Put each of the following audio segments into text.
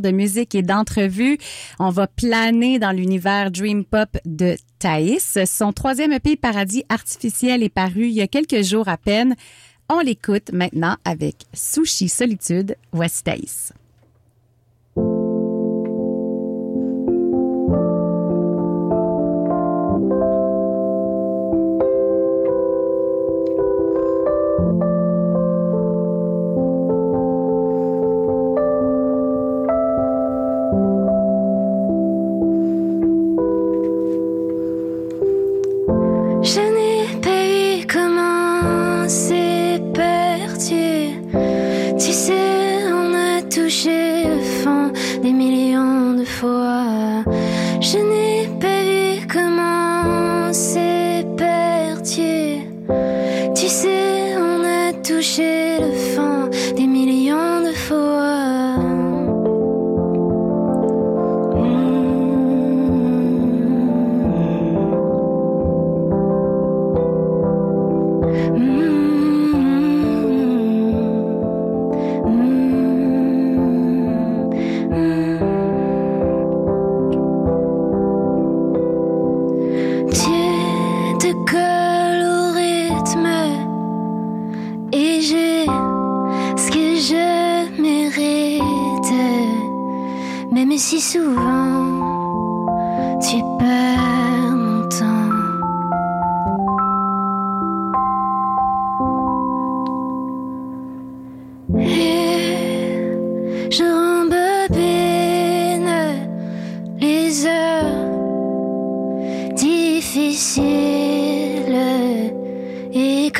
de musique et d'entrevue. On va planer dans l'univers Dream Pop de Thaïs. Son troisième EP Paradis artificiel est paru il y a quelques jours à peine. On l'écoute maintenant avec Sushi Solitude. Voici Thaïs.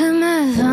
come on.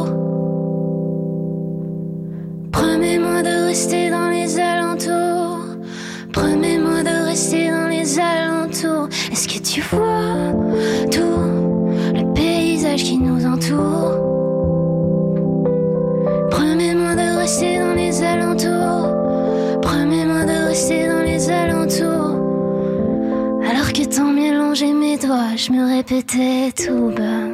bas. Ce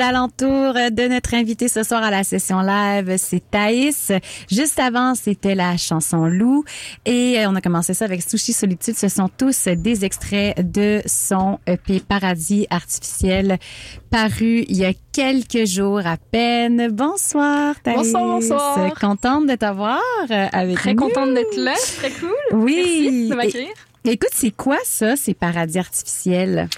Alentours de notre invité ce soir à la session live, c'est Thaïs. Juste avant, c'était la chanson Loup. Et euh, on a commencé ça avec Sushi Solitude. Ce sont tous des extraits de son EP Paradis artificiel paru il y a quelques jours à peine. Bonsoir, Thaïs. Bonsoir, bonsoir. Contente de t'avoir euh, avec Très nous. contente d'être là. Très cool. Oui. Merci de m'accueillir. Écoute, c'est quoi ça, ces paradis artificiels?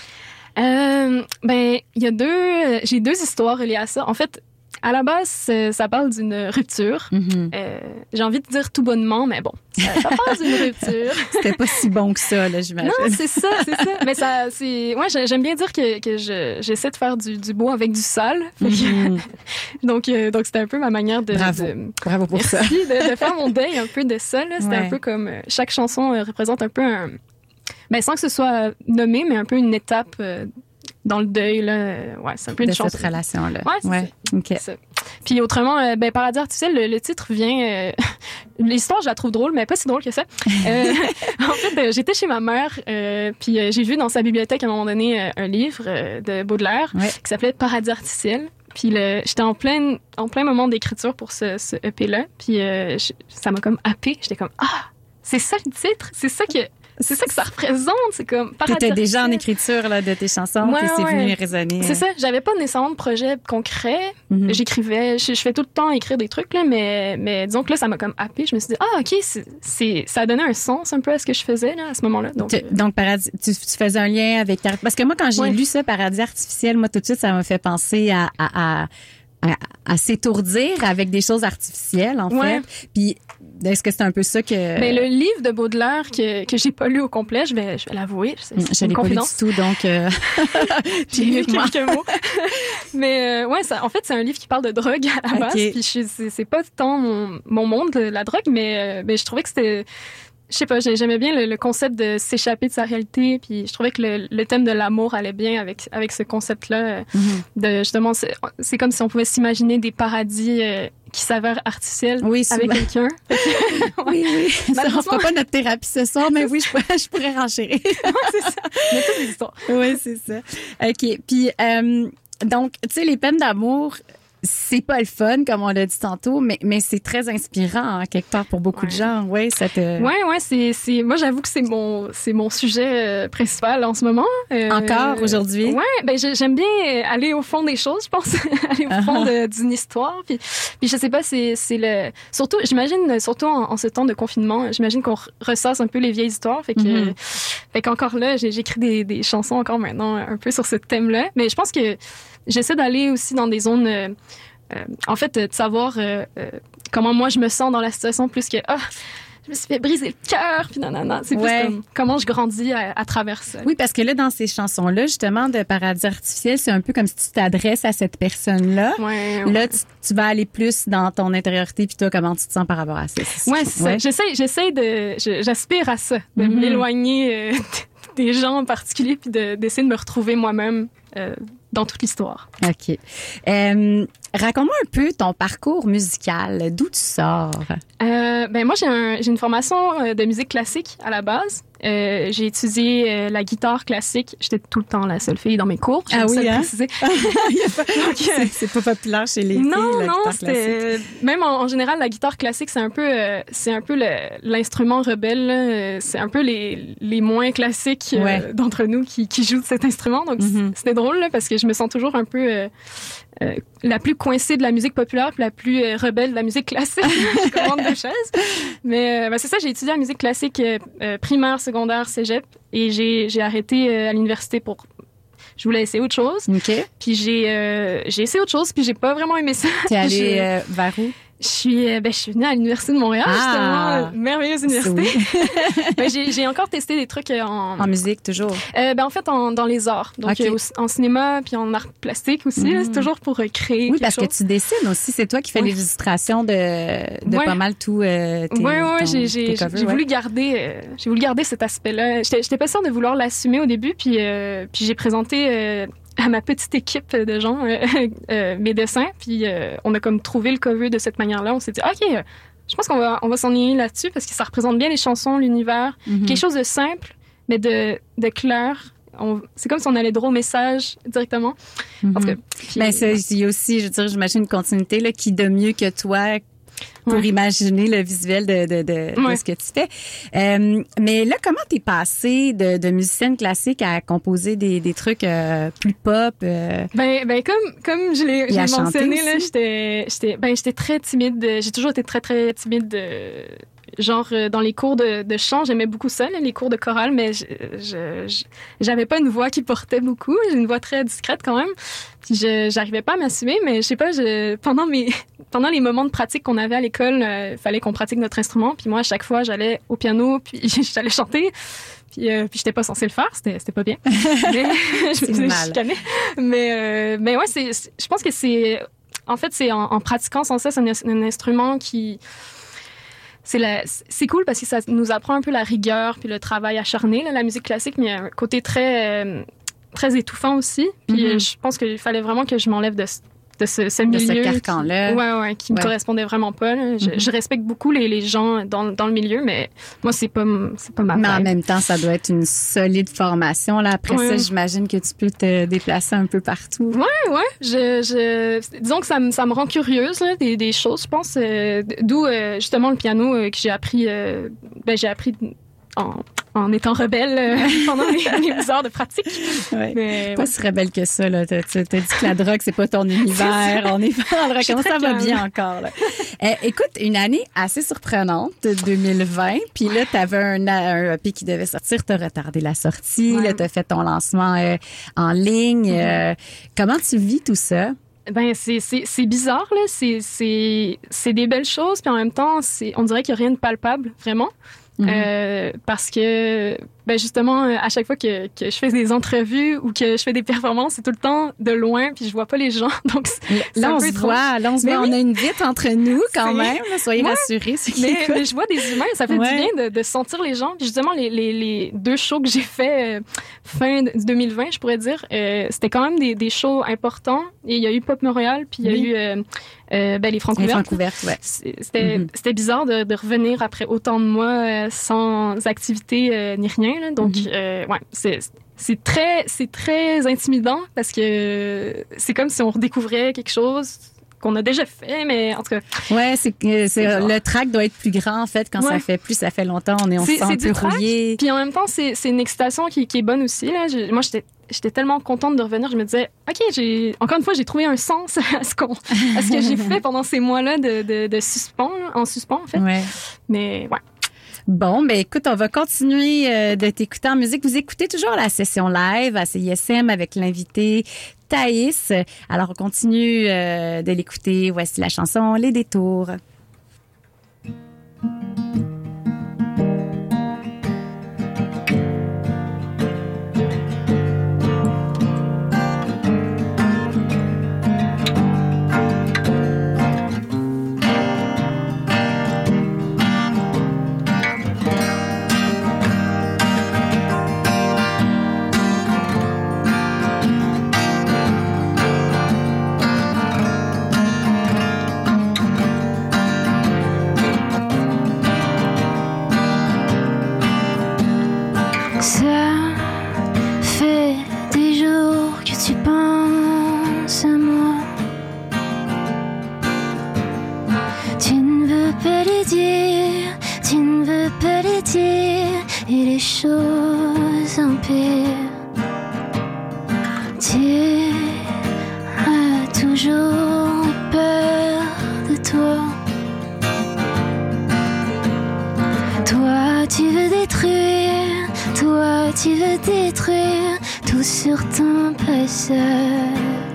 Euh, ben, il y a deux, j'ai deux histoires reliées à ça. En fait, à la base, ça parle d'une rupture. Mhm. Euh, j'ai envie de dire tout bonnement, mais bon, ça, ça parle d'une rupture. C'était pas si bon que ça, là, j'imagine. Non, c'est ça, c'est ça. Mais ça, c'est, ouais, j'ai- j'aime bien dire que, que je, j'essaie de faire du, du beau avec du sale. Mhm. donc, euh, donc c'était un peu ma manière de, Bravo. de- Bravo pour ça. De, de faire mon deuil un peu de ça. C'était Ouais. un peu comme euh, chaque chanson euh, représente un peu un, ben sans que ce soit euh, nommé, mais un peu une étape euh, dans le deuil là. Euh, Ouais, c'est un peu de une chanson. cette relation-là. Ouais, c'est OK. C'est ça. puis autrement, euh, ben, Paradis artificiel, le, le titre vient... euh, L'histoire, je la trouve drôle, mais pas si drôle que ça. Euh, en fait, j'étais chez ma mère, euh, puis j'ai vu dans sa bibliothèque à un moment donné un livre de Baudelaire Ouais. qui s'appelait Paradis artificiel. Puis j'étais en plein, en plein moment d'écriture pour ce, ce EP-là. Puis euh, ça m'a comme happé. J'étais comme, ah, c'est ça le titre? C'est ça que, c'est ça que ça représente? C'est comme T'étais déjà en écriture là, de tes chansons, Ouais, c'est ouais. venu résonner. C'est ça, j'avais pas nécessairement de projet concret. Mhm. J'écrivais, je, je fais tout le temps écrire des trucs, là, mais, mais disons que là, ça m'a comme happé. Je me suis dit, ah, OK, c'est, ça a donné un sens un peu à ce que je faisais là, à ce moment-là. Donc, Tu- euh, Donc, paradis, tu, tu faisais un lien avec. Parce que moi, quand j'ai Ouais. lu ça, Paradis artificiel, moi, tout de suite, ça m'a fait penser à, à, à, à- à s'étourdir avec des choses artificielles, en Ouais. fait. Puis, est-ce que c'est un peu ça que... ben, le livre de Baudelaire que, que j'ai pas lu au complet, je vais, je vais l'avouer, je l'ai pas lu du tout, donc... euh, J'ai lu quelques mots. Mais euh, ouais, ça, en fait, c'est un livre qui parle de drogue à la base. Puis je- c'est, c'est pas tant mon, mon monde, la drogue, mais, euh, mais je trouvais que c'était. Je sais pas, j'ai- j'aimais bien le, le concept de s'échapper de sa réalité. Puis je trouvais que le, le thème de l'amour allait bien avec, avec ce concept-là. euh, Mhm. De justement, c'est, comme si on pouvait s'imaginer des paradis euh, qui s'avèrent artificiels Oui, avec quelqu'un. Oui, oui. Ça, on fera pas notre thérapie ce soir, mais oui, je pourrais, je pourrais renchérir. c'est ça. Mais toutes les histoires. oui, c'est ça. OK. Puis, euh, donc, tu sais, les peines d'amour, c'est pas le fun, comme on l'a dit tantôt, mais, mais c'est très inspirant, hein, quelque part, pour beaucoup de gens. Oui, ça te... Ouais, ouais, c'est, c'est, moi, j'avoue que c'est mon, c'est mon sujet euh, principal en ce moment. Euh, Encore aujourd'hui? Ouais, ben, j'ai- j'aime bien euh, aller au fond des choses, je pense. aller au fond de- d'une histoire. Puis, puis je sais pas, c'est, c'est le, surtout, j'imagine, surtout en, en ce temps de confinement, j'imagine qu'on re- ressasse un peu les vieilles histoires. Fait que, Mhm. fait qu'encore là, j'ai- j'écris des, des chansons encore maintenant un peu sur ce thème-là. Mais je pense que j'essaie d'aller aussi dans des zones, euh, euh, en fait, euh, de savoir comment moi je me sens dans la situation plus que, ah, je me suis fait briser le cœur, puis non, non, non. C'est Ouais. plus comme comment je grandis à, à travers ça. Oui, parce que là, dans ces chansons-là, justement, de Paradis artificiel, c'est un peu comme si tu t'adresses à cette personne-là. Ouais, ouais. Là, tu, tu vas aller plus dans ton intériorité, puis toi, comment tu te sens par rapport à ça. Ouais, c'est ça. J'essaie, j'essaie de, j'aspire à ça, de Mhm. m'éloigner euh, des gens en particulier, puis de, d'essayer de me retrouver moi-même euh, dans toute l'histoire. OK. Euh, Raconte-moi un peu ton parcours musical. D'où tu sors? Euh, ben moi, j'ai, un, j'ai une formation euh, de musique classique à la base. Euh, j'ai étudié euh, la guitare classique. J'étais tout le temps la seule fille dans mes cours. Ah oui, hein? préciser. C'est c'est pas populaire chez les filles, non, la non, guitare classique. même en, en général la guitare classique, c'est un peu, euh, c'est un peu l'instrument rebelle. Euh, C'est un peu les, les moins classiques euh, Ouais. d'entre nous qui, qui jouent de cet instrument. Donc Mhm. c'était drôle là, parce que je me sens toujours un peu euh, la plus coincée de la musique populaire, puis la plus euh, rebelle de la musique classique. je commande deux chaises. Mais euh, ben, c'est ça, j'ai étudié la musique classique primaire, secondaire, cégep, et j'ai j'ai arrêté à l'université pour je voulais essayer autre chose. OK. Puis j'ai j'ai essayé autre chose, puis j'ai pas vraiment aimé ça. T'es allé Je- euh, vers où? Je suis, euh, ben, je suis venue à l'Université de Montréal, Ah! justement, euh, merveilleuse université. Oui. Ben, j'ai, encore testé des trucs euh, en, En musique, toujours. euh, ben, en fait, en, dans les arts. Donc, en cinéma, puis en art plastique aussi. c'est toujours pour créer Oui, parce chose. que tu dessines aussi. C'est toi qui fais Oui. les illustrations de, de Ouais. pas mal tout. Euh, tes, Oui, ton- j'ai, voulu garder, euh, j'ai voulu garder cet aspect-là. J'étais, j'étais pas sûre de vouloir l'assumer au début, puis, puis j'ai présenté à ma petite équipe de gens euh, euh, mes dessins, puis euh, on a comme trouvé le cover de cette manière-là. On s'est dit, ok, je pense qu'on va, on va s'enligner là-dessus parce que ça représente bien les chansons, l'univers, Mhm. quelque chose de simple, mais de, de clair. C'est comme si on allait droit au message directement. Cas, Mhm. puis- Ben, c'est- il y a aussi, je veux dire, j'imagine une continuité là, qui de mieux que toi pour Ouais. imaginer le visuel de, de, de, ce que tu fais. Euh, mais là, comment t'es passée de, de musicienne classique à composer des, des trucs euh, plus pop? euh? Ben, ben comme, comme je l'ai mentionné, là, j'étais, j'étais, ben, j'étais très timide. J'ai toujours été très, très timide. Euh, genre, euh, dans les cours de, de chant, j'aimais beaucoup ça, les cours de chorale, mais je, j'avais pas une voix qui portait beaucoup. J'ai une voix très discrète quand même. Je, j'arrivais pas à m'assumer, mais je sais pas, je, pendant mes, pendant les moments de pratique qu'on avait à l'école, il fallait qu'on pratique notre instrument. Puis moi, à chaque fois, j'allais au piano, puis j'allais chanter. Puis, euh, puis j'étais pas censée le faire, c'était, pas bien. Mais je me mal. chicaner. Mais, euh, mais ouais, c'est- je pense que c'est. En fait, c'est en, en pratiquant sans cesse un, un instrument qui. C'est, cool parce que ça nous apprend un peu la rigueur puis le travail acharné, là, la musique classique, mais il y a un côté très, euh, très étouffant aussi. Puis Mhm. euh, je pense qu'il fallait vraiment que je m'enlève de, de ce, ce milieu. De ce carcan-là. Ouais, ouais, qui me correspondait vraiment pas. Je, je, respecte beaucoup les, les gens dans, dans, le milieu, mais moi, c'est pas, c'est pas ma Mais en même temps, ça doit être une solide formation. Là. Après ça, j'imagine que tu peux te déplacer un peu partout. Ouais, ouais. Je, je, disons que ça, me, ça me rend curieuse, là, des, des choses, je pense. D'où, justement, le piano que j'ai appris, ben, j'ai appris en, en étant rebelle euh, pendant les, les, heures de pratique. Ouais. Mais, pas si rebelle que ça. Là. T'as, t'as dit que la drogue, c'est pas ton univers. On est pas dans le Comment ça va bien encore? Là? Eh, écoute, une année assez surprenante, 2020. Puis là, t'avais un, un EP qui devait sortir. T'as retardé la sortie. Ouais. Là, t'as fait ton lancement euh, en ligne. Mm-hmm. Euh, comment tu vis tout ça? Ben c'est c'est bizarre là, c'est c'est c'est des belles choses puis en même temps c'est on dirait qu'il n'y a rien de palpable vraiment. Euh, parce que ben justement, euh, à chaque fois que, que, je fais des entrevues ou que je fais des performances, c'est tout le temps de loin, puis je vois pas les gens. Donc là, on se voit, là, on se voit, on a une vitre entre nous quand même. Soyez ouais. rassurés. Mais, mais, je vois des humains, ça fait ouais. du bien de, de, sentir les gens. Puis justement, les, les, les deux shows que j'ai fait euh, fin 2020, je pourrais dire, euh, c'était quand même des, des, shows importants. Et il y a eu Pop Montréal, puis il y a oui. eu euh, euh, ben, les Francs ouverts. ouais. C'était mm -hmm. bizarre de, de, revenir après autant de mois sans activité ni rien. Là. Donc, mm -hmm. ouais, c'est c'est très c'est très intimidant parce que c'est comme si on redécouvrait quelque chose qu'on a déjà fait, mais en tout cas. Ouais, c'est le track doit être plus grand en fait quand ouais. ça fait plus, ça fait longtemps, on est on se sent peu rouillé. Puis en même temps, c'est une excitation qui, qui, est bonne aussi là. Je, moi, j'étais j'étais tellement contente de revenir. Je me disais, ok, j'ai encore une fois, j'ai trouvé un sens à ce à ce que j'ai fait pendant ces mois-là de, de, de suspens, en suspens en fait. Ouais. Mais ouais. Bon, ben écoute, on va continuer euh, de t'écouter en musique. Vous écoutez toujours la session live à CISM avec l'invité Thaïs. Alors, on continue euh, de l'écouter. Voici la chanson Les détours. Tu as toujours peur de toi. Toi tu veux détruire. Toi tu veux détruire. Tout sur ton passage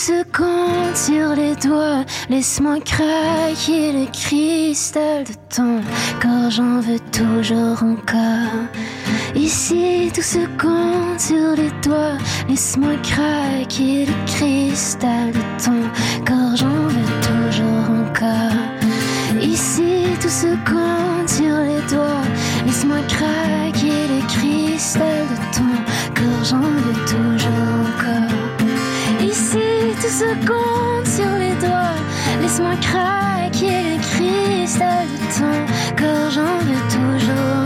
se compte sur les doigts. Laisse-moi craquer le cristal de ton corps, j'en veux toujours encore. Ici tout se compte sur les doigts. Laisse-moi craquer le cristal de ton corps, j'en veux se compte sur les doigts. Laisse-moi craquer le cristal de ton corps, j'en veux toujours encore. Ici tout se compte sur les doigts. Laisse-moi craquer le cristal de ton corps, j'en veux toujours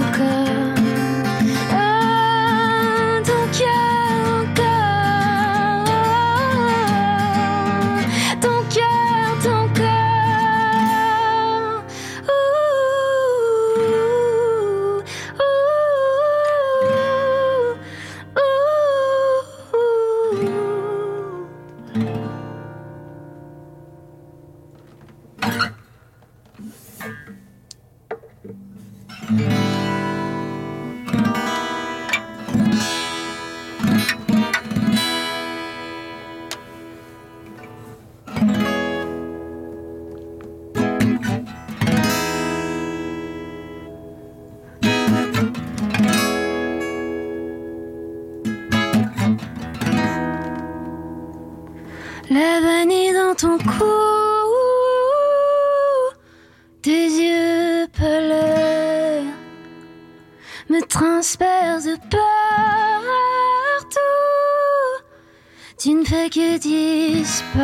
Que disparaître,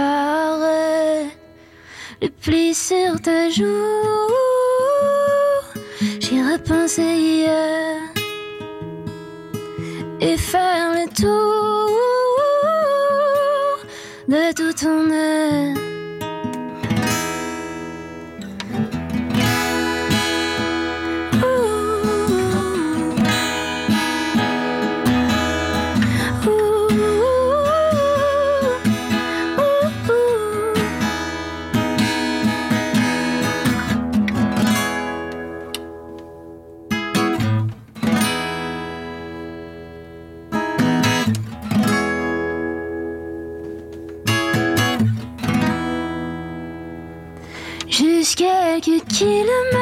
le pli sur ta joue. J'y repensais hier et faire le tour de tout ton être. Quelques kilomètres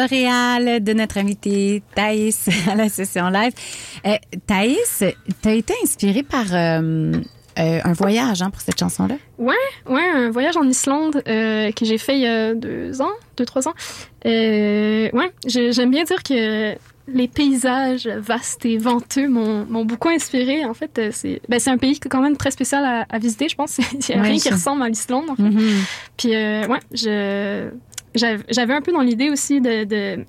boréale de notre invité Thaïs à la session live. Euh, Thaïs, tu as été inspirée par euh, euh, un voyage hein, pour cette chanson-là? Ouais, ouais, un voyage en Islande euh, que j'ai fait il y a deux ans, deux, trois ans. Ouais, j'aime bien dire que les paysages vastes et venteux m'ont beaucoup inspiré. En fait, c'est ben, c'est un pays quand même très spécial à, à visiter, je pense. Il n'y a Ouais, rien qui ressemble à l'Islande, en fait. Mhm. Puis, euh, ouais, je, j'avais un peu dans l'idée aussi de, de,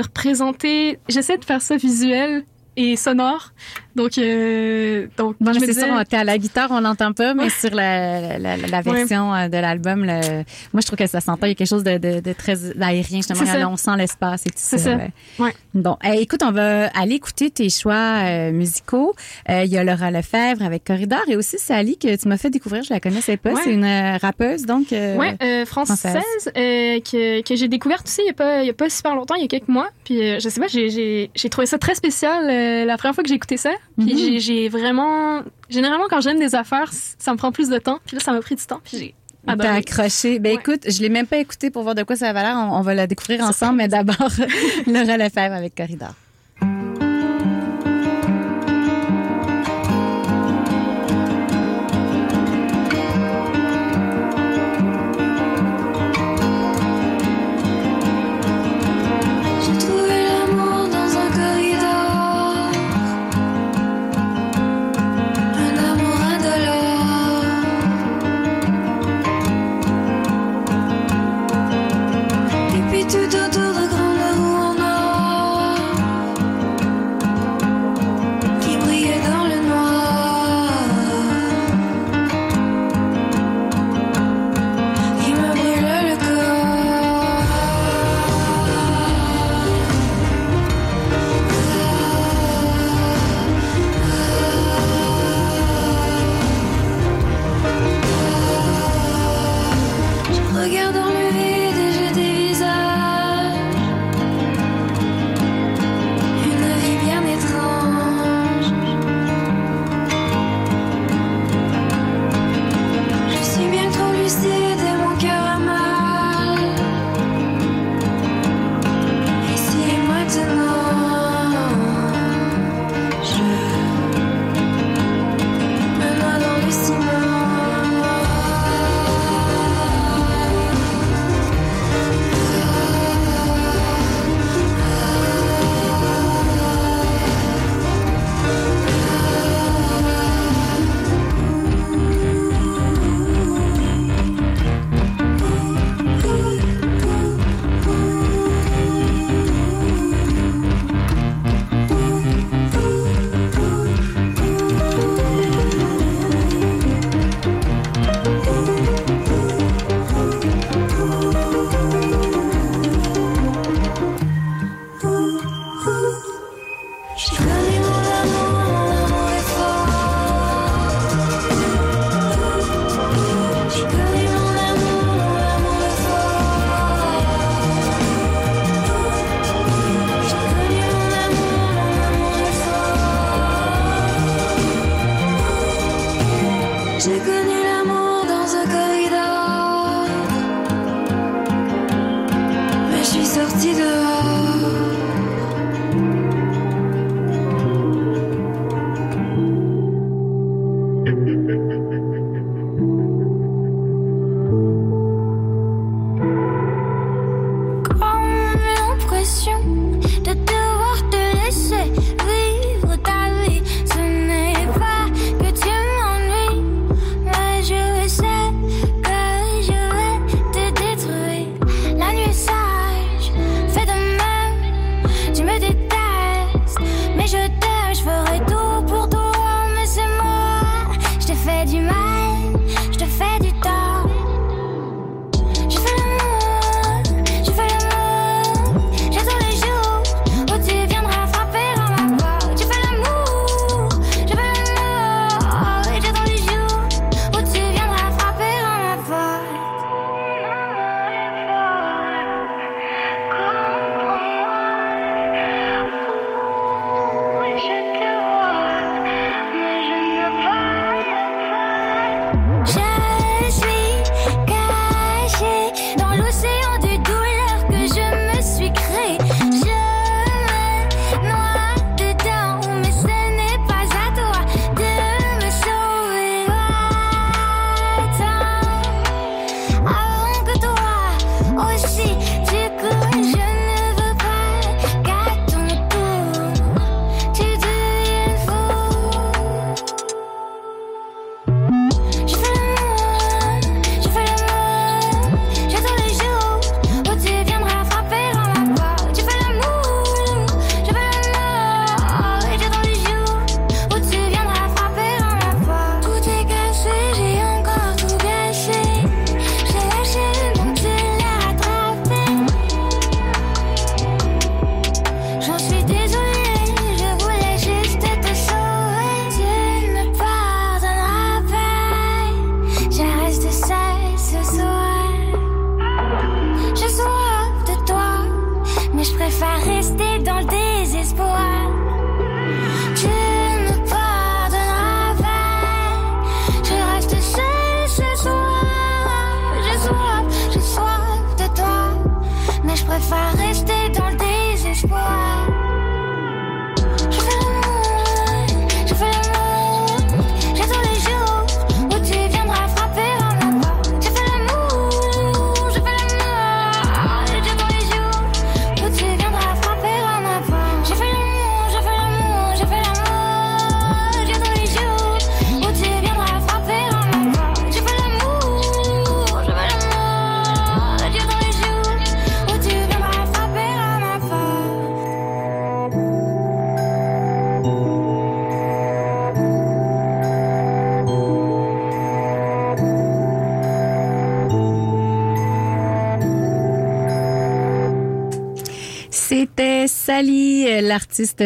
représenter. J'essaie de faire ça visuel et sonore. Donc, euh, donc Bon, je me c'est disais- sûr, à la guitare, on l'entend pas, mais Ouais. sur la, la, la version euh, de l'album, le- moi, je trouve que ça s'entend. Il y a quelque chose de, de, de très aérien, justement. On sent l'espace et tout ça. Ouais. Bon, eh, écoute, on va aller écouter tes choix euh, musicaux. Euh, Il y a Laura Lefebvre avec Corridor et aussi Sally que tu m'as fait découvrir. Je la connaissais pas. C'est une euh, rappeuse, donc. euh, euh, française, française. euh, que, que j'ai découverte aussi il n'y a, a pas super longtemps, il y a quelques mois. Puis euh, je sais pas, j'ai- trouvé ça très spécial euh, la première fois que j'ai écouté ça. Puis Mhm. j'ai- j'ai vraiment. Généralement, quand j'aime des affaires, ça me prend plus de temps. Puis là, ça m'a pris du temps. Puis j'ai T'as accroché. Ben Ouais. écoute, je l'ai même pas écouté pour voir de quoi ça va l'air. On, on va la découvrir ensemble, mais d'abord Laura Lefebvre avec Corridor.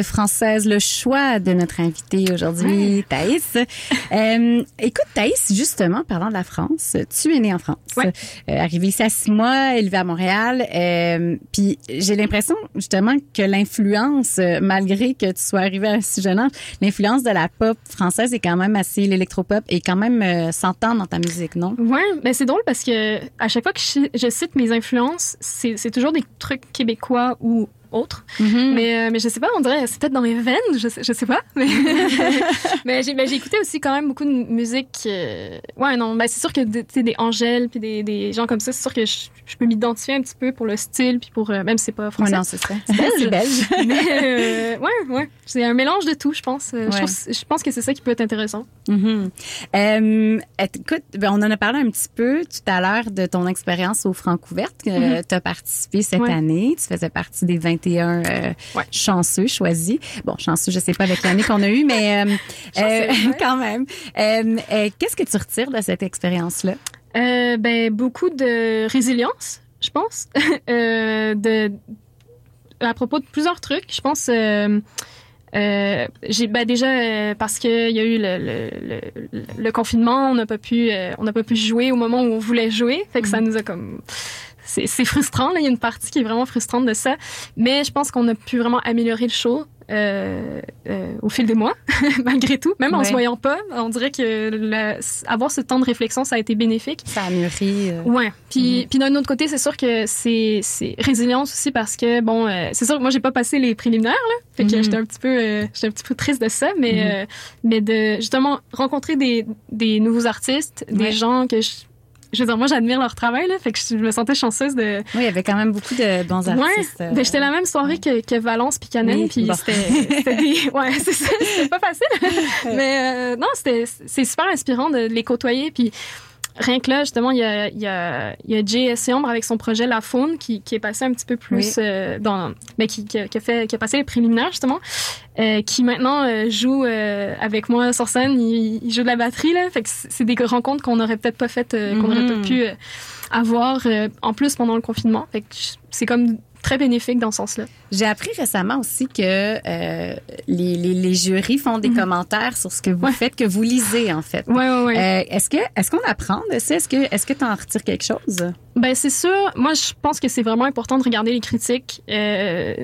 Française, le choix de notre invitée aujourd'hui, Thaïs. Euh, écoute, Thaïs, justement, parlant de la France, tu es née en France. Ouais. Euh, arrivée ici à six mois, élevée à Montréal. Euh, puis j'ai l'impression, justement, que l'influence, malgré que tu sois arrivée à un si jeune âge, l'influence de la pop française est quand même assez, l'électropop est quand même s'entend dans ta musique, non? Ouais, mais c'est drôle parce que à chaque fois que je, je cite mes influences, c'est toujours des trucs québécois ou autres. Mm. Mais, euh, mais je sais pas, on dirait, c'est peut-être dans mes veines, je sais, je sais pas. Mais, mais j'ai écouté aussi quand même beaucoup de musique. euh, Ouais, non, ben c'est sûr que des- tu sais, des Angèles puis des, des gens comme ça, c'est sûr que je, je peux m'identifier un petit peu pour le style puis pour. euh, même si c'est pas Ouais, français. non, c'est ça. belge. c'est belge. mais euh, ouais, ouais. C'est un mélange de tout, je pense. Je Ouais. trouve- Je pense que c'est ça qui peut être intéressant. Mhm. Euh, écoute, ben, on en a parlé un petit peu tout à l'heure de ton expérience au Francouverte. que Tu as participé cette Mhm. Ouais. année. Tu faisais partie des 21 euh, Ouais. chanceux choisis. Bon, chanceux, je sais pas avec l'année qu'on a eue, mais euh, euh, quand même. Euh, euh, Qu'est-ce que tu retires de cette expérience-là? Euh, ben, beaucoup de résilience, je pense. euh, de, à propos de plusieurs trucs, je pense. Euh, euh, j'ai ben déjà euh, parce qu'il y a eu le, le, le, le confinement, on n'a pas pu euh, on n'a pas pu jouer au moment où on voulait jouer, fait que ça nous a comme c'est frustrant là, il y a une partie qui est vraiment frustrante de ça, mais je pense qu'on a pu vraiment améliorer le show euh, euh, au fil des mois, malgré tout, même en Ouais. se voyant pas, on dirait que la- avoir ce temps de réflexion ça a été bénéfique. Ça a mûri. euh, Ouais. Puis, puis d'un autre côté, c'est sûr que c'est, c'est résilience aussi parce que bon, euh, c'est sûr que moi j'ai pas passé les préliminaires là, fait que Mhm. j'étais un petit peu, euh, j'étais un petit peu triste de ça, mais euh, mais de justement rencontrer des des nouveaux artistes, des Ouais. gens que je, je veux dire moi j'admire leur travail là, fait que je me sentais chanceuse de. Oui, il y avait quand même beaucoup de bons Ouais. artistes. euh, Ben, j'étais la même soirée que, que Valence puis Canen, Oui, puis bon. c'était, c'était des, ouais, c'est ça, c'était pas facile, mais euh, non, c'était, c'est super inspirant de les côtoyer, puis rien que là, justement, il y a, il y a, il y a. Ombre avec son projet La Faune qui, qui est passé un petit peu plus Oui. euh, dans, mais qui, qui, a, qui a fait, qui a passé les préliminaires justement, euh, qui maintenant euh, joue avec moi sur scène, il, il joue de la batterie là, fait que c'est des rencontres qu'on aurait peut-être pas faites, qu'on aurait Mhm. pas pu avoir en plus pendant le confinement, fait que c'est comme très bénéfique dans ce sens-là. J'ai appris récemment aussi que euh, les, les, les jurys font des Mhm. commentaires sur ce que vous Ouais. faites, que vous lisez en fait. Ouais, ouais, ouais. Euh, est-ce que est-ce qu'on apprend de ça? Est-ce que est-ce que tu en retires quelque chose? Ben c'est sûr. Moi, je pense que c'est vraiment important de regarder les critiques euh,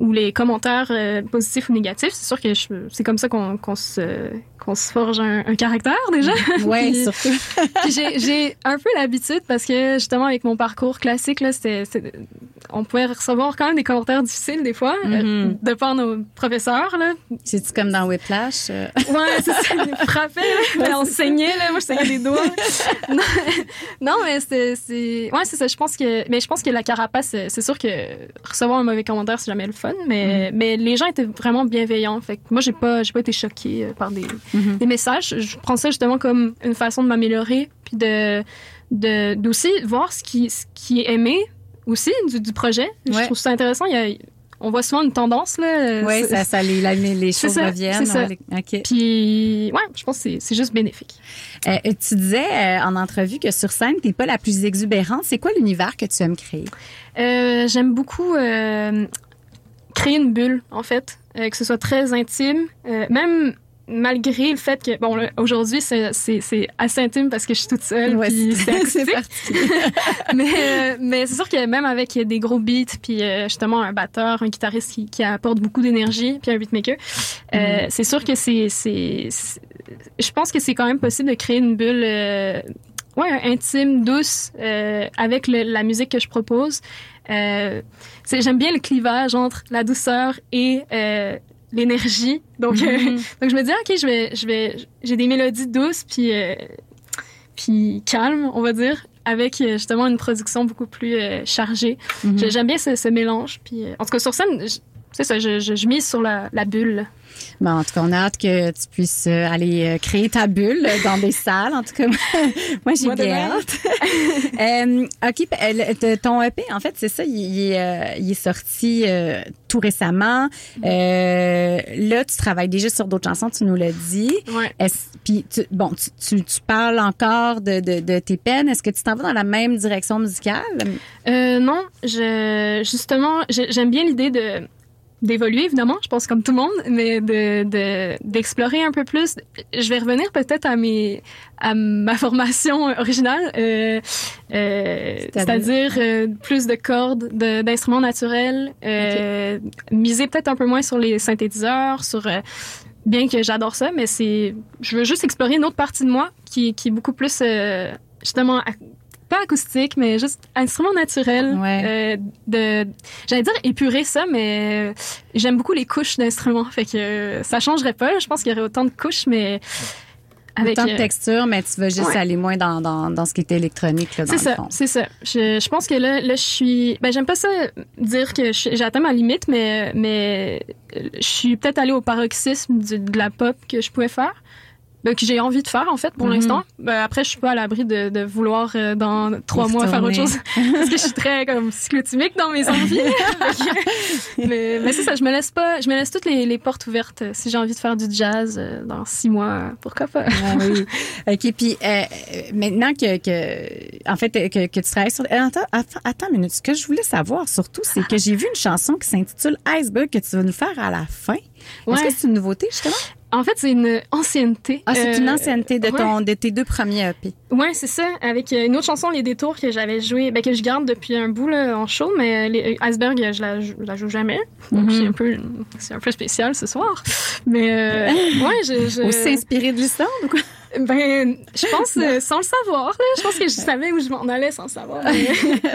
ou les commentaires positifs ou négatifs. C'est sûr que c'est comme ça qu'on qu'on se qu'on se forge un, un caractère déjà. Puis- surtout. J'ai un peu l'habitude parce que justement avec mon parcours classique là, c'était on pouvait recevoir quand même des commentaires difficiles des fois euh, Mhm. de par nos professeurs. C'est comme dans Whiplash. euh, Ouais, c'est ça, là. Mais on saignait, là. Moi, je saignais des doigts. non, non, mais c'est, ouais, c'est ça. Je pense que, mais je pense que la carapace, c'est c'est sûr que recevoir un mauvais commentaire, c'est jamais le fun, mais, mais les gens étaient vraiment bienveillants. Fait que moi, j'ai pas, j'ai pas été choquée euh, par des, Mhm. des messages. Je prends ça justement comme une façon de m'améliorer, puis de, de, d'aussi voir ce qui, ce qui est aimé aussi du, du projet. Je trouve ça intéressant. Il y a, on voit souvent une tendance, là. Ouais, C'est- ça, ça les, la- les choses ça, reviennent. c'est ça. ouais. Puis, ouais, je pense que c'est, c'est juste bénéfique. Euh, tu disais euh, en entrevue que sur scène, t'es pas la plus exubérante. C'est quoi l'univers que tu aimes créer? Euh, j'aime beaucoup euh, créer une bulle, en fait, euh, que ce soit très intime. Euh, même malgré le fait que, bon, aujourd'hui, c'est, assez intime parce que je suis toute seule, Ouais, puis c'est- mais, euh, mais c'est sûr que même avec des gros beats, puis euh, justement un batteur, un guitariste qui, qui apporte beaucoup d'énergie, puis un beatmaker, euh, Mm-hmm. c'est sûr que c'est, c'est, je pense que c'est quand même possible de créer une bulle, euh, ouais, intime, douce, euh, avec le- la musique que je propose. Euh, j'aime bien le clivage entre la douceur et euh, l'énergie. Donc, euh, Mhm. donc je me dis, ok, je vais, je vais, j'ai des mélodies douces puis euh, puis calmes, on va dire, avec euh, justement une production beaucoup plus euh, chargée. J'ai- J'aime bien ce, ce mélange. Puis euh, en tout cas sur scène, c'est ça, je, je, je mise sur la, la bulle. Bon, en tout cas, on a hâte que tu puisses euh, aller euh, créer ta bulle dans des salles. En tout cas, moi, j'ai bien hâte. Euh, OK, le- ton EP, en fait, c'est ça, il, il est, il est sorti euh, tout récemment. Euh, là, tu travailles déjà sur d'autres chansons, tu nous l'as dit. Ouais. Puis, tu, bon, tu, tu, tu parles encore de, de, de tes peines. Est-ce que tu t'en vas dans la même direction musicale? Euh, non, je, justement, j'aime bien l'idée de d'évoluer évidemment, je pense comme tout le monde, mais de de- d'explorer un peu plus. Je vais revenir peut-être à mes à ma formation originale, euh, euh, c'est-à-dire? euh, plus de cordes, de- d'instruments naturels, euh, miser peut-être un peu moins sur les synthétiseurs, sur euh, bien que j'adore ça, mais c'est je veux juste explorer une autre partie de moi qui qui est beaucoup plus euh, justement pas acoustique, mais juste instrument naturel. Ouais. Euh, de, j'allais dire épurer ça, mais j'aime beaucoup les couches d'instruments. Fait que ça changerait pas. Je pense qu'il y aurait autant de couches, mais avec. Autant de euh, texture, mais tu vas juste ouais. aller moins dans, dans, dans ce qui était électronique. Là, dans c'est le ça, fond. c'est ça. Je, je pense que là, là, je suis. Ben, j'aime pas ça dire que atteint ma limite, mais mais je suis peut-être allée au paroxysme du- de la pop que je pouvais faire. Ben, que j'ai envie de faire en fait pour Mhm. l'instant. Ben, après, je suis pas à l'abri de, de vouloir euh, dans trois mois faire autre chose parce que je suis très comme cyclotimique dans mes envies. Mais mais c'est ça, je me laisse pas, je me laisse toutes les, les portes ouvertes. Si j'ai envie de faire du jazz euh, dans six mois, pourquoi pas? Ah oui. OK, puis euh, maintenant que, que en fait que, que tu travailles sur euh, attends, attends, attends une minute, ce que je voulais savoir surtout c'est que j'ai vu une chanson qui s'intitule Iceberg que tu vas nous faire à la fin. Est-ce Ouais. que c'est une nouveauté justement? En fait, c'est une ancienneté. Ah, c'est une Euh, ancienneté de ouais. ton de tes deux premiers EP. Ouais, c'est ça. Avec euh, une autre chanson, Les Détours, que j'avais joué, ben, que je garde depuis un bout là, en show, mais euh, les, Iceberg, je la, je la joue jamais. Donc, Mhm. c'est un peu, un peu spécial ce soir. Mais euh, ouais, je, je Aussi inspiré de l'histoire ou quoi? Ben, je pense euh, sans le savoir. Là, je pense que je savais où je m'en allais sans le savoir. Mais,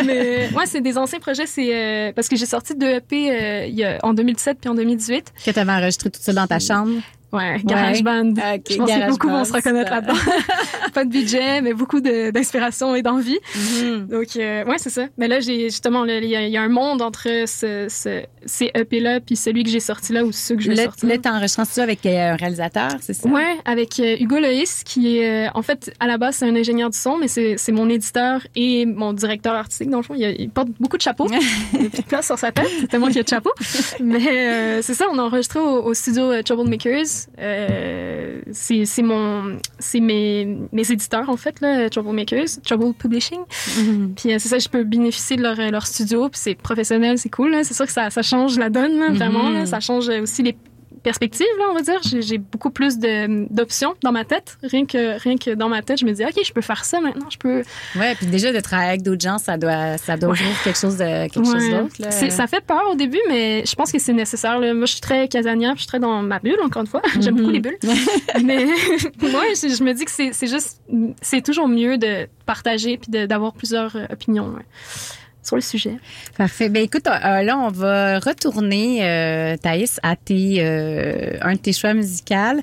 mais ouais, c'est des anciens projets. C'est euh, parce que j'ai sorti deux EP euh, y a, en 2017 puis en 2018. Que tu avais enregistré tout seul dans ta chambre. Ouais, GarageBand. Ok, je pense que beaucoup vont se reconnaître là-dedans. Pas de budget, mais beaucoup de- d'inspiration et d'envie. Mhm. Donc, euh, ouais, c'est ça. Mais là, j'ai justement, il y, a- y a un monde entre ce, ce- ces EP-là puis celui que j'ai sorti là ou ceux que je vais Là, sortir. là en studio avec euh, un réalisateur, c'est ça? Ouais, avec euh, Hugo Loïs, qui est, euh, en fait, à la base, c'est un ingénieur du son, mais c'est mon éditeur et mon directeur artistique, dans le fond. Il, a- il porte beaucoup de chapeaux. Il a plus de place sur sa tête, c'est tellement qu'il y a de chapeaux. Mais euh, c'est ça, on a enregistré au, au studio euh, Euh, c'est mon, c'est mes, mes éditeurs, en fait, là, Troublemakers, Trouble Publishing. Mhm. Puis euh, c'est ça, je peux bénéficier de leur, euh, leur studio, puis c'est professionnel, c'est cool. là. C'est sûr que ça, ça change la donne, là, vraiment. Mhm. là. Ça change aussi les perspectives, là, on va dire. J'ai beaucoup plus de- d'options dans ma tête. Rien que, rien que dans ma tête, je me dis, OK, je peux faire ça maintenant. Je peux. Ouais, puis déjà de travailler avec d'autres gens, ça doit ça doit ouvrir quelque chose de quelque chose Ouais. d'autre. C'est- Ça fait peur au début, mais je pense que c'est nécessaire. là. Moi, je suis très casanière, je suis très dans ma bulle, encore une fois. J'aime beaucoup les bulles. mais moi, je, je me dis que c'est c'est juste, c'est toujours mieux de partager puis d'avoir plusieurs euh, opinions ouais, sur le sujet. Parfait. Ben écoute, euh, là on va retourner euh, Thaïs à tes euh, un de tes choix musicaux,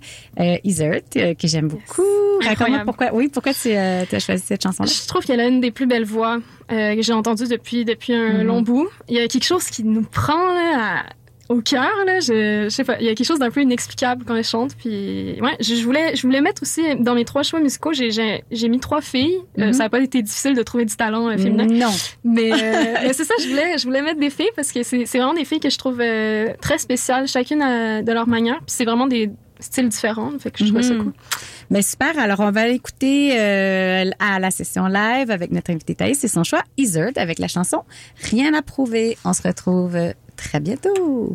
Isert, euh, que j'aime beaucoup. Raconte-moi pourquoi oui, pourquoi tu as choisi cette chanson là Je trouve qu'elle a une des plus belles voix que j'ai entendues depuis, depuis un Mhm. long bout. Il y a quelque chose qui nous prend là, à- au cœur. Là. Je, je sais pas, il y a quelque chose d'un peu inexplicable quand elle chante. Puis, ouais, je, je voulais, je voulais mettre aussi dans mes trois choix musicaux, j'ai, j'ai, j'ai mis trois filles. Euh, Mhm. ça n'a pas été difficile de trouver du talent euh, féminin. Non. Mais, euh, mais c'est ça, je voulais, je voulais mettre des filles parce que c'est, c'est vraiment des filles que je trouve très spéciales, chacune à- de leur manière. Puis c'est vraiment des styles différents. Fait que je trouve ça Mhm. cool. Ben super. Alors on va l'écouter euh, à la session live avec notre invité Thaïs. C'est son choix Isert avec la chanson Rien à prouver. On se retrouve très bientôt.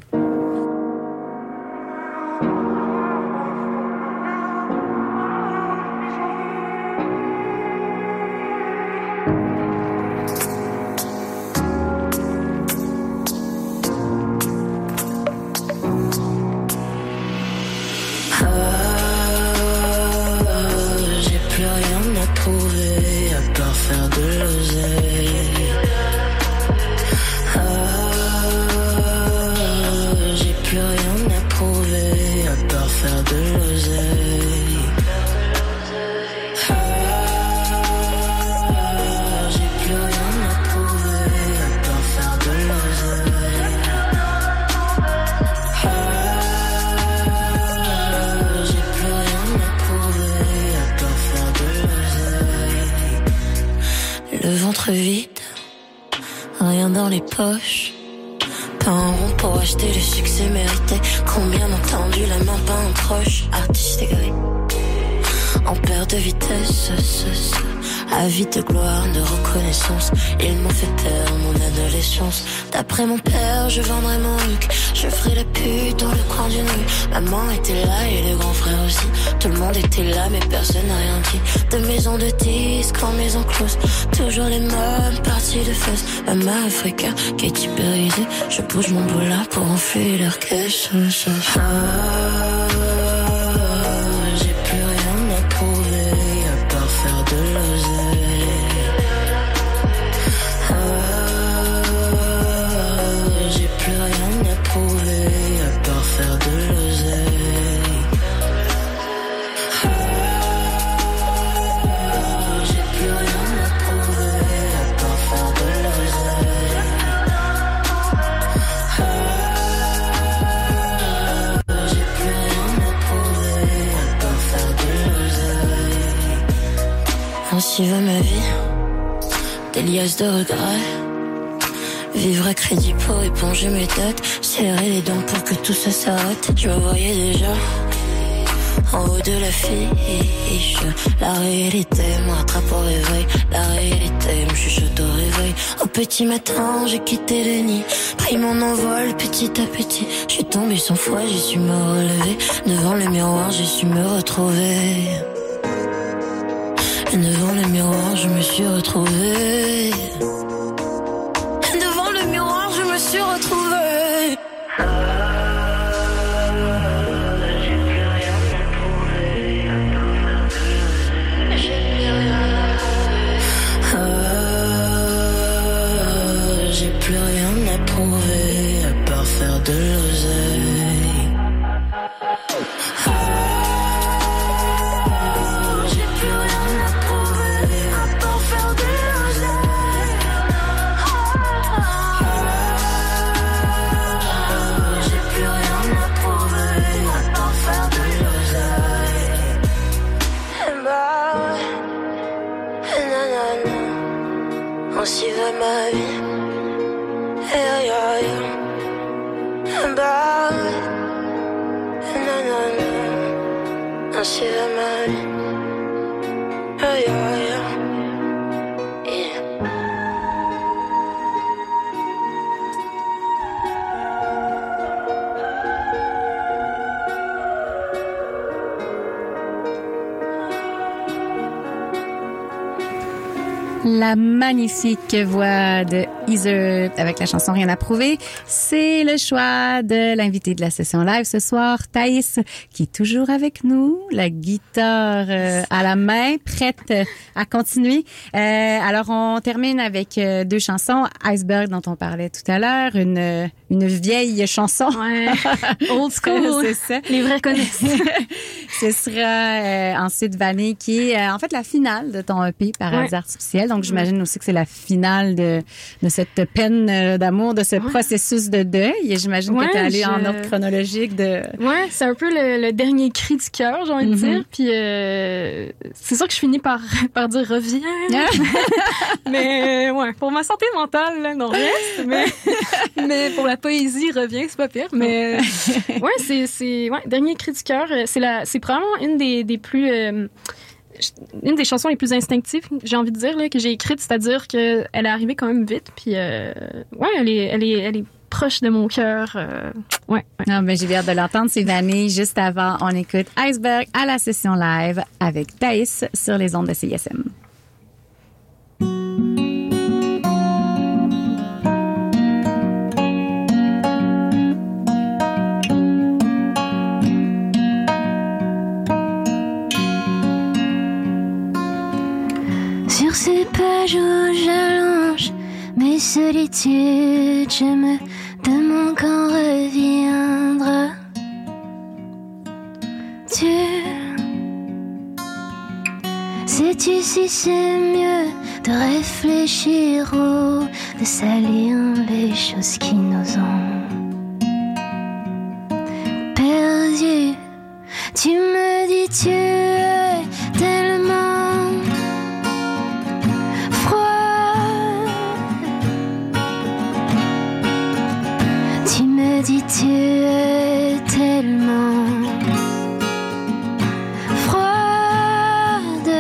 Ventre vide, rien dans les poches. Pas un rond pour acheter le succès mérité. Combien m'ont tendu la main, pas un proche. Artiste aigri, en perte de vitesse. Avide de gloire, de reconnaissance. Ils m'ont fait perdre mon adolescence. D'après mon père, je vendrai mon look. Je ferai la pute dans le coin d'une rue. Maman était là et les grands frères aussi. Tout le monde était là, mais personne n'a rien dit. De maison de disques en maison close. Toujours les mêmes parties de fesses. Maman africain, Katy Perry. Je bouge mon boulot pour enfler leur. Ah. Ainsi va ma vie, des liasses de regrets. Vivre à crédit pour éponger mes dettes, serrer les dents pour que tout ça s'arrête. Je me voyais déjà en haut de la fiche. La réalité me rattrape au réveil. La réalité me chuchote au réveil. Au petit matin, j'ai quitté le nid. Pris mon envol petit à petit. Je suis tombé sans foi, j'ai su me relever. Devant le miroir, j'ai su me retrouver. Devant le miroir, je me suis retrouvée. Devant le miroir, je me suis retrouvée. Magnifique voix de Easer avec la chanson Rien à prouver. C'est le choix de l'invité de la session live ce soir, Thaïs, qui est toujours avec nous, la guitare euh, à la main, prête à continuer. Euh, alors, on termine avec euh, deux chansons. Iceberg, dont on parlait tout à l'heure, une, une vieille chanson. Ouais. Old school. C'est ça. Les vrais connaissent. Ce sera euh, ensuite Vanille qui est euh, en fait la finale de ton EP Paradis Ouais. artificiel. Donc j'imagine aussi que c'est la finale de, de cette peine euh, d'amour, de ce processus de deuil. Et j'imagine que tu es allé je- en ordre chronologique de... Ouais, c'est un peu le, le dernier cri du cœur, j'ai envie de Mhm. dire. Puis euh, c'est sûr que je finis par, par dire reviens. mais euh, ouais, pour ma santé mentale, là, non reste. Mais, mais pour la poésie, reviens, c'est pas pire. Mais ouais, c'est ouais, dernier cri du cœur. euh, C'est la probablement une des, des plus euh, une des chansons les plus instinctives, j'ai envie de dire, là, que j'ai écrite, c'est-à-dire qu'elle est arrivée quand même vite, puis euh, ouais, elle est, elle est, elle est proche de mon cœur. euh, ouais, ouais. Non, mais j'ai bien hâte de l'entendre. Vanille. Juste avant, on écoute Iceberg à la session live avec Thaïs sur les ondes de CISM. Ces pages où j'allonge mes solitudes, je me demande quand reviendra. Tu sais-tu si c'est mieux de réfléchir ou de salir les choses qui nous ont perdus? Tu me dis tu es Froide.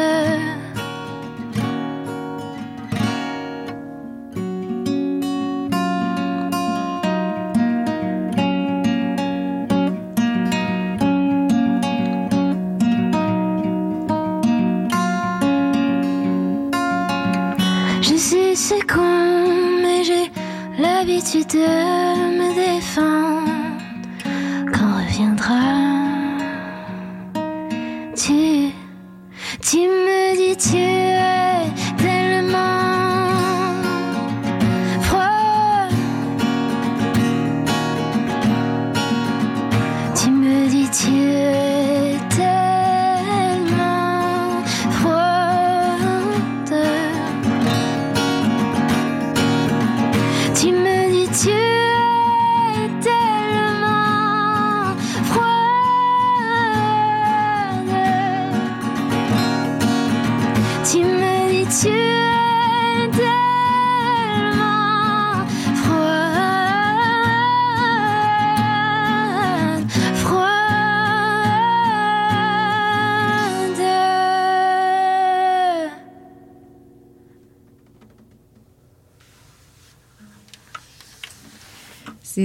Je sais c'est con, mais j'ai l'habitude de me défendre. 침묵이 지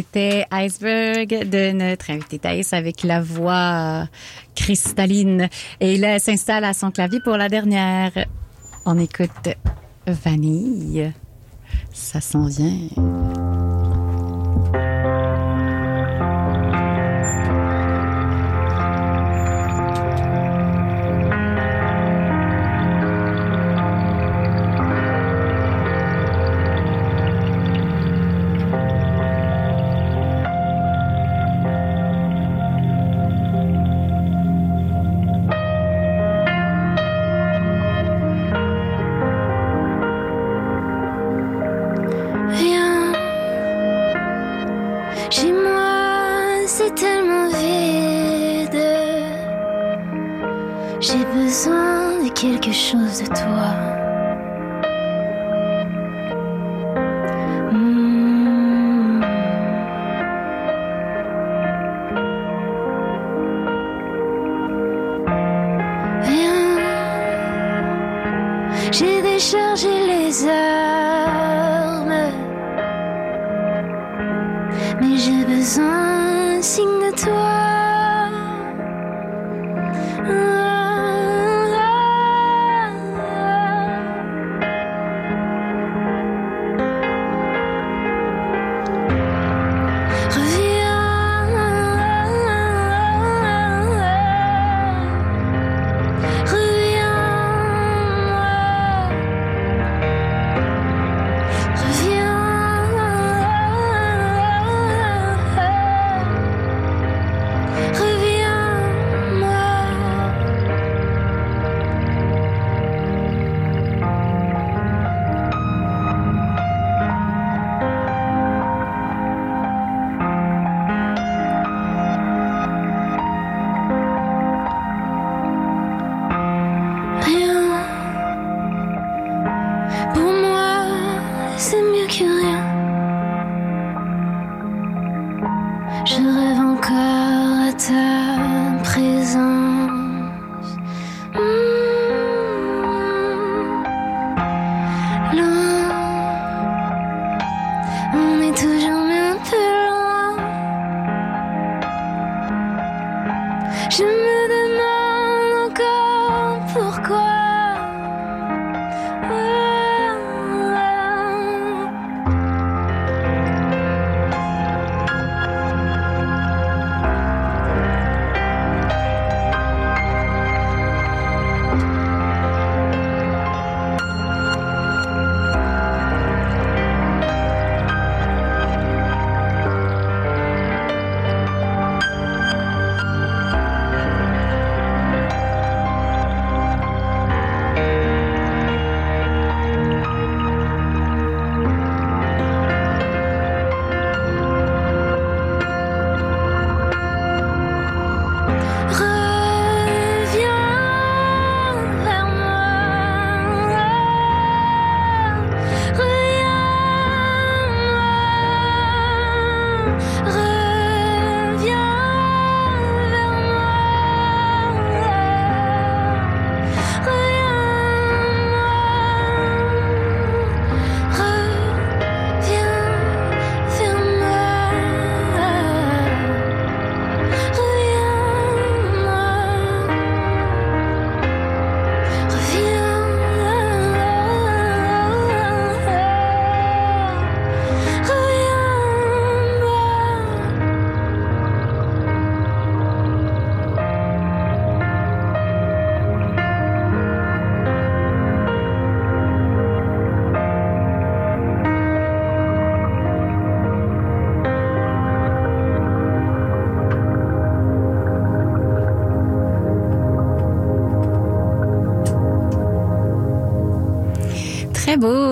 C'était Iceberg de notre invité Thaïs avec la voix cristalline. Et là, elle s'installe à son clavier pour la dernière. On écoute Vanille. Ça s'en vient.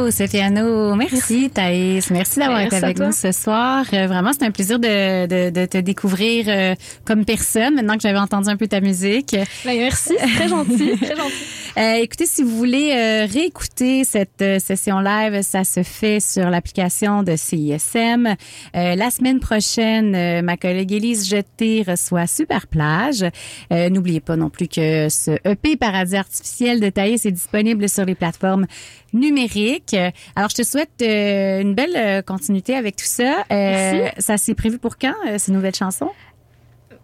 Beau, Sofiano. Merci, Thaïs. Merci d'avoir été avec nous ce soir. Euh, vraiment, c'est un plaisir de, de, de te découvrir euh, comme personne maintenant que j'avais entendu un peu ta musique. Ben, merci, très gentil, très gentil. Euh, écoutez, si vous voulez euh, réécouter cette euh, session live, ça se fait sur l'application de CISM. la semaine prochaine, ma collègue Élise Jeté reçoit Super Plage. N'oubliez pas non plus que ce EP Paradis artificiel de Thaïs est disponible sur les plateformes numériques. Alors, je te souhaite une belle continuité avec tout ça. Merci. Ça s'est prévu pour quand, ces nouvelles chansons?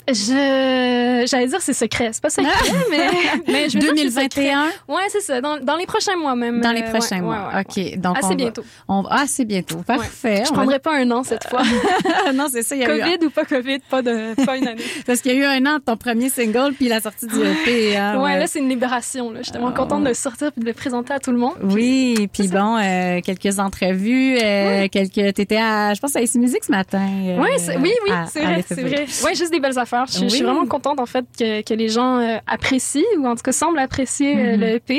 Je, j'allais dire c'est secret, c'est pas secret, mais, mais je veux 2021. Ouais, c'est ça, dans, dans, les prochains mois même. Dans les prochains mois. Ouais, ok, donc assez bientôt. On, assez bientôt, parfait. Je prendrai pas un an cette fois. non, c'est ça. Il y a COVID eu... ou pas COVID, pas de, pas une année. Parce qu'il y a eu un an de ton premier single puis la sortie du EP. Hein, ouais, là c'est une libération. Là, je suis tellement oh. contente de le sortir puis de le présenter à tout le monde. Oui, puis bon, euh, quelques entrevues, euh, oui. quelques. T'étais à, je pense à IC Musique ce matin. Euh, oui, oui, oui, c'est vrai, c'est vrai. Ouais, juste des belles affaires. Je, oui. je suis vraiment contente en fait que, que les gens euh, apprécient ou en tout cas semblent apprécier mm -hmm. le EP.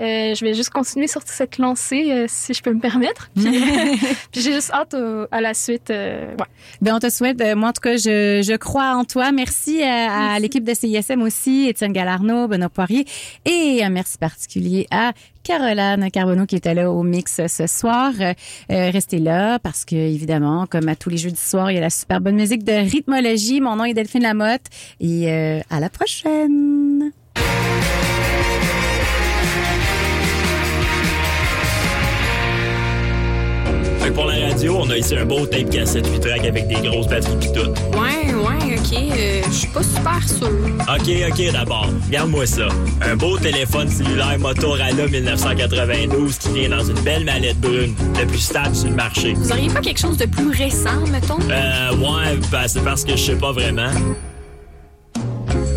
Euh, je vais juste continuer sur cette lancée si je peux me permettre. Puis, puis j'ai juste hâte au, à la suite. ouais. Ben on te souhaite. moi en tout cas je, je crois en toi. Merci à, à l'équipe de CISM aussi, Étienne Galarno, Benoît Poirier et un merci particulier à Caroline Carbonneau qui était là au mix ce soir. Euh, restez là parce que évidemment, comme à tous les jeudis soirs, il y a la super bonne musique de rythmologie. Mon nom est Delphine Lamotte et euh, à la prochaine. pour la radio, on a ici un beau tape cassette 8 track avec des grosses batteries pis tout. Ouais, ouais, ok? Euh, Je suis pas super sûr. Ok, ok, d'abord. Regarde-moi ça. Un beau téléphone cellulaire Motorola 1992 qui vient dans une belle mallette brune, le plus stable sur le marché. Vous auriez pas quelque chose de plus récent, mettons? Euh, ouais, ben, c'est parce que je sais pas vraiment.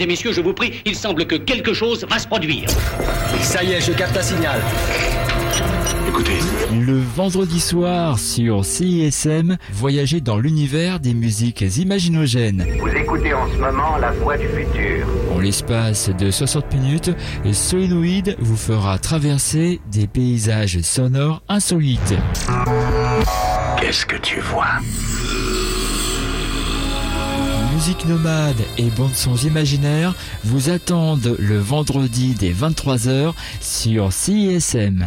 Et messieurs, je vous prie, il semble que quelque chose va se produire. Ça y est, je capte un signal. Écoutez. Le vendredi soir sur CISM, voyagez dans l'univers des musiques imaginogènes. Vous écoutez en ce moment la voix du futur. En l'espace de 60 minutes, Solenoid vous fera traverser des paysages sonores insolites. Qu'est-ce que tu vois? Musique nomade et bandes sons imaginaires vous attendent le vendredi dès 23h sur CISM.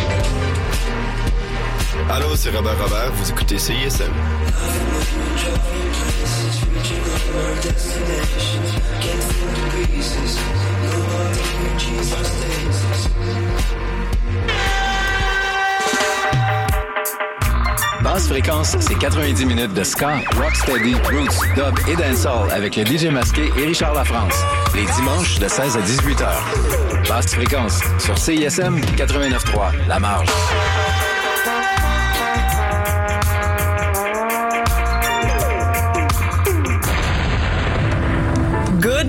Allô, c'est Robert Robert, vous écoutez CISM. Basse fréquence, c'est 90 minutes de ska, rocksteady, roots, dub et dancehall avec le DJ masqué et Richard Lafrance. Les dimanches de 16 à 18 h. Basse fréquence sur CISM 89.3, La Marge.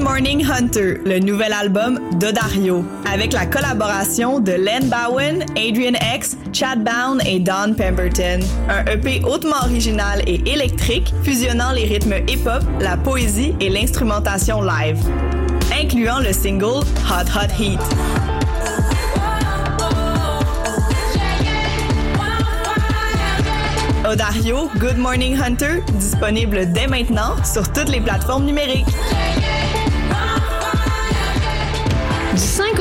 Morning Hunter, le nouvel album d'Odario, avec la collaboration de Len Bowen, Adrian X, Chad Bound et Don Pemberton. Un EP hautement original et électrique, fusionnant les rythmes hip-hop, la poésie et l'instrumentation live, incluant le single Hot Hot Heat. Odario Good Morning Hunter, disponible dès maintenant sur toutes les plateformes numériques.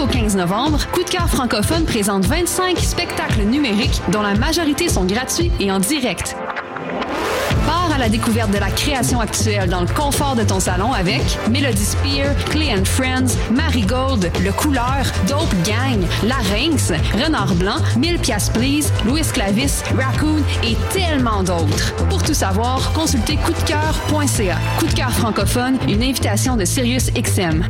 Du 5 au 15 novembre, Coup de cœur francophone présente 25 spectacles numériques dont la majorité sont gratuits et en direct. Pars à la découverte de la création actuelle dans le confort de ton salon avec Melody Spear, Clay and Friends, Marigold, Le Couleur, Dope Gang, Larynx, Renard Blanc, 1000 piastres Please, Louis Clavis, Raccoon et tellement d'autres. Pour tout savoir, consultez coupdecoeur.ca. Coup de cœur francophone, une invitation de Sirius XM.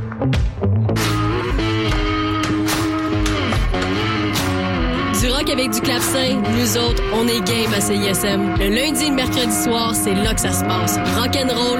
Du clavecin, nous autres, on est game à CISM. Le lundi et le mercredi soir, c'est là que ça se passe. Rock'n'roll,